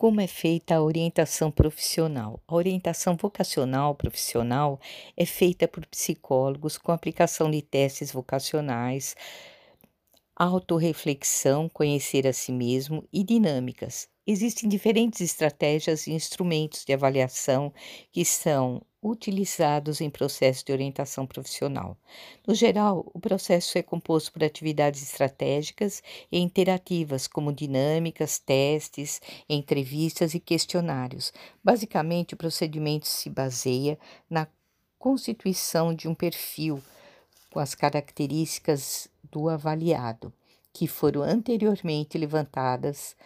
Como é feita a orientação profissional? A orientação vocacional profissional é feita por psicólogos com aplicação de testes vocacionais, autorreflexão, conhecer a si mesmo e dinâmicas. Existem diferentes estratégias e instrumentos de avaliação que são utilizados em processo de orientação profissional. No geral, o processo é composto por atividades estratégicas e interativas, como dinâmicas, testes, entrevistas e questionários. Basicamente, o procedimento se baseia na constituição de um perfil com as características do avaliado, que foram anteriormente levantadas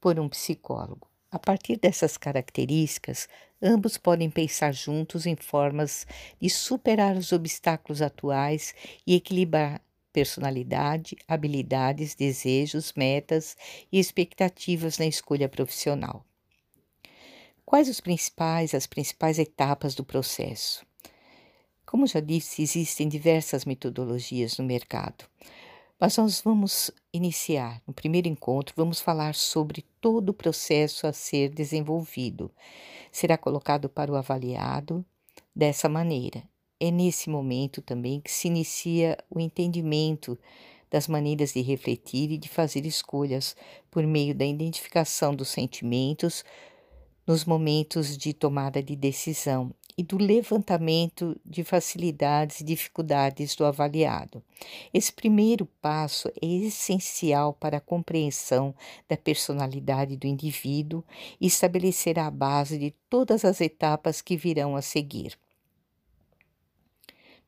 por um psicólogo. A partir dessas características, ambos podem pensar juntos em formas de superar os obstáculos atuais e equilibrar personalidade, habilidades, desejos, metas e expectativas na escolha profissional. Quais os principais, as principais etapas do processo? Como já disse, existem diversas metodologias no mercado. Mas nós vamos iniciar. No primeiro encontro, vamos falar sobre todo o processo a ser desenvolvido. Será colocado para o avaliado dessa maneira. É nesse momento também que se inicia o entendimento das maneiras de refletir e de fazer escolhas por meio da identificação dos sentimentos nos momentos de tomada de decisão e do levantamento de facilidades e dificuldades do avaliado. Esse primeiro passo é essencial para a compreensão da personalidade do indivíduo e estabelecerá a base de todas as etapas que virão a seguir.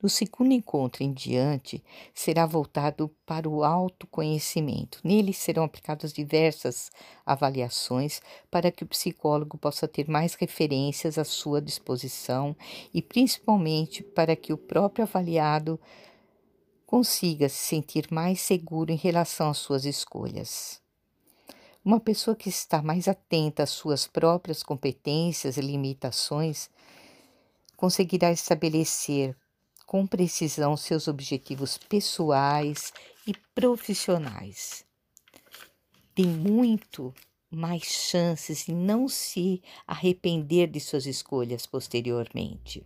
No segundo encontro em diante, será voltado para o autoconhecimento. Nele serão aplicadas diversas avaliações para que o psicólogo possa ter mais referências à sua disposição e, principalmente, para que o próprio avaliado consiga se sentir mais seguro em relação às suas escolhas. Uma pessoa que está mais atenta às suas próprias competências e limitações conseguirá estabelecer com precisão seus objetivos pessoais e profissionais. Tem muito mais chances de não se arrepender de suas escolhas posteriormente.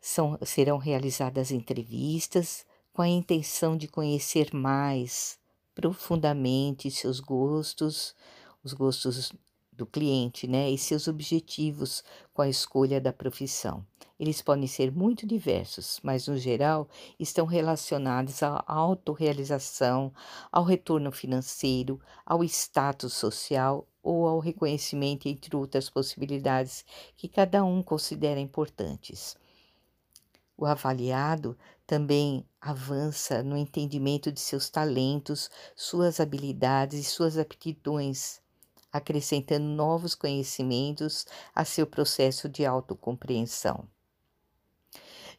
São, serão realizadas entrevistas com a intenção de conhecer mais profundamente seus gostos, os gostos do cliente, né, e seus objetivos com a escolha da profissão. Eles podem ser muito diversos, mas no geral estão relacionados à autorrealização, ao retorno financeiro, ao status social ou ao reconhecimento, entre outras possibilidades que cada um considera importantes. O avaliado também avança no entendimento de seus talentos, suas habilidades e suas aptidões acrescentando novos conhecimentos a seu processo de autocompreensão.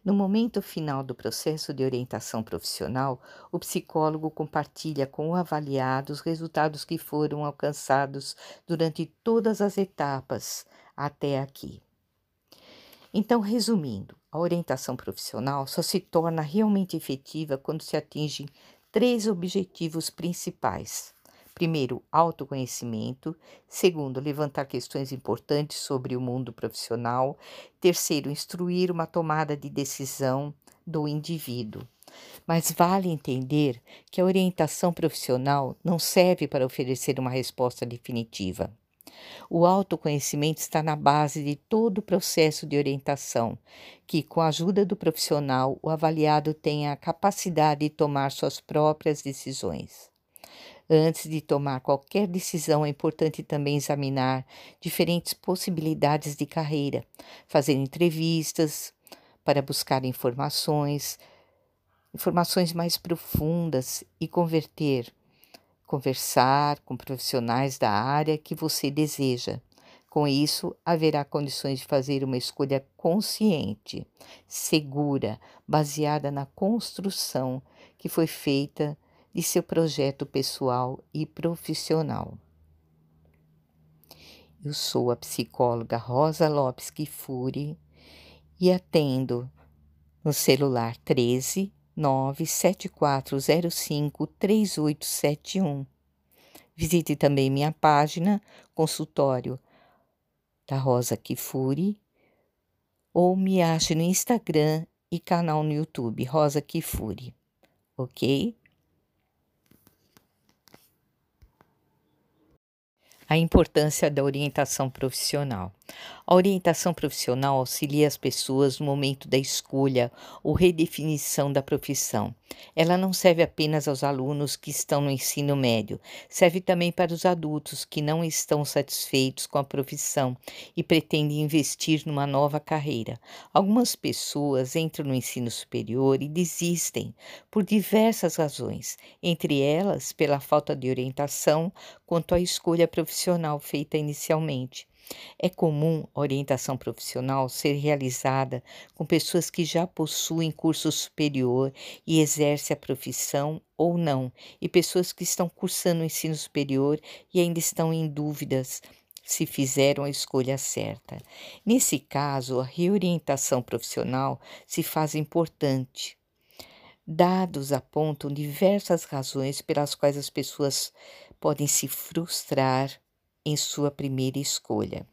No momento final do processo de orientação profissional, o psicólogo compartilha com o avaliado os resultados que foram alcançados durante todas as etapas até aqui. Então, resumindo, a orientação profissional só se torna realmente efetiva quando se atingem três objetivos principais: Primeiro, autoconhecimento. Segundo, levantar questões importantes sobre o mundo profissional. Terceiro, instruir uma tomada de decisão do indivíduo. Mas vale entender que a orientação profissional não serve para oferecer uma resposta definitiva. O autoconhecimento está na base de todo o processo de orientação, que, com a ajuda do profissional, o avaliado tenha a capacidade de tomar suas próprias decisões. Antes de tomar qualquer decisão, é importante também examinar diferentes possibilidades de carreira, fazer entrevistas para buscar informações, informações mais profundas e converter, conversar com profissionais da área que você deseja. Com isso, haverá condições de fazer uma escolha consciente, segura, baseada na construção que foi feita de seu projeto pessoal e profissional. Eu sou a psicóloga Rosa Lopes Kifuri e atendo no celular 13 97405 3871. Visite também minha página, consultório da Rosa Kifuri, ou me ache no Instagram e canal no YouTube, Rosa Kifuri, ok? A importância da orientação profissional. A orientação profissional auxilia as pessoas no momento da escolha ou redefinição da profissão. Ela não serve apenas aos alunos que estão no ensino médio, serve também para os adultos que não estão satisfeitos com a profissão e pretendem investir numa nova carreira. Algumas pessoas entram no ensino superior e desistem por diversas razões, entre elas pela falta de orientação quanto à escolha profissional feita inicialmente. É comum a orientação profissional ser realizada com pessoas que já possuem curso superior e exercem a profissão ou não, e pessoas que estão cursando o ensino superior e ainda estão em dúvidas se fizeram a escolha certa. Nesse caso, a reorientação profissional se faz importante. Dados apontam diversas razões pelas quais as pessoas podem se frustrar em sua primeira escolha,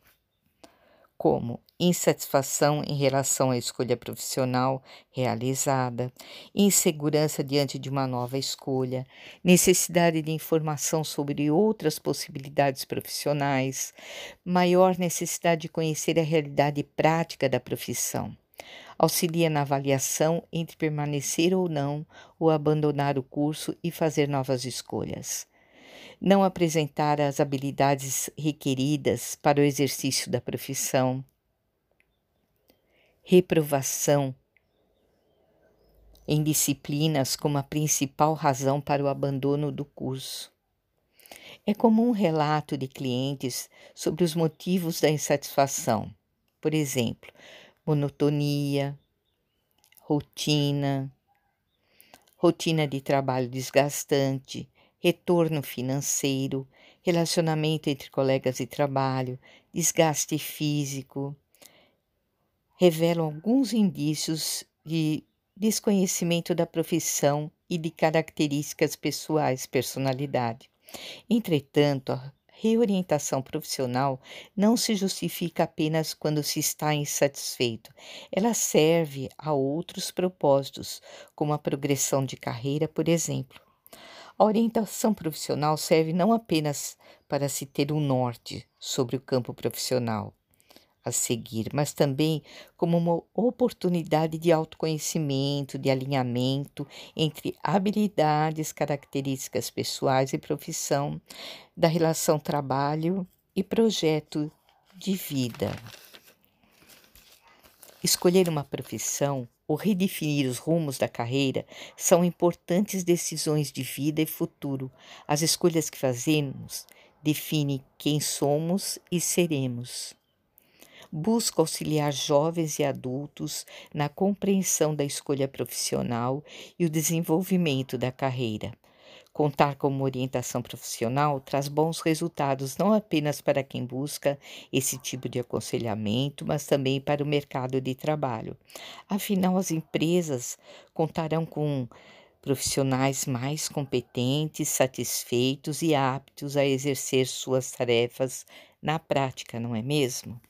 como insatisfação em relação à escolha profissional realizada, insegurança diante de uma nova escolha, necessidade de informação sobre outras possibilidades profissionais, maior necessidade de conhecer a realidade prática da profissão. Auxilia na avaliação entre permanecer ou não, ou abandonar o curso e fazer novas escolhas não apresentar as habilidades requeridas para o exercício da profissão, reprovação. Em disciplinas como a principal razão para o abandono do curso. É comum um relato de clientes sobre os motivos da insatisfação, por exemplo, monotonia, rotina, rotina de trabalho desgastante, retorno financeiro, relacionamento entre colegas de trabalho, desgaste físico, revelam alguns indícios de desconhecimento da profissão e de características pessoais, personalidade. Entretanto, a reorientação profissional não se justifica apenas quando se está insatisfeito. Ela serve a outros propósitos, como a progressão de carreira, por exemplo. A orientação profissional serve não apenas para se ter um norte sobre o campo profissional a seguir, mas também como uma oportunidade de autoconhecimento, de alinhamento entre habilidades, características pessoais e profissão, da relação trabalho e projeto de vida. Escolher uma profissão ou redefinir os rumos da carreira são importantes decisões de vida e futuro. As escolhas que fazemos definem quem somos e seremos. Busca auxiliar jovens e adultos na compreensão da escolha profissional e o desenvolvimento da carreira. Contar com uma orientação profissional traz bons resultados não apenas para quem busca esse tipo de aconselhamento, mas também para o mercado de trabalho. Afinal, as empresas contarão com profissionais mais competentes, satisfeitos e aptos a exercer suas tarefas na prática, não é mesmo?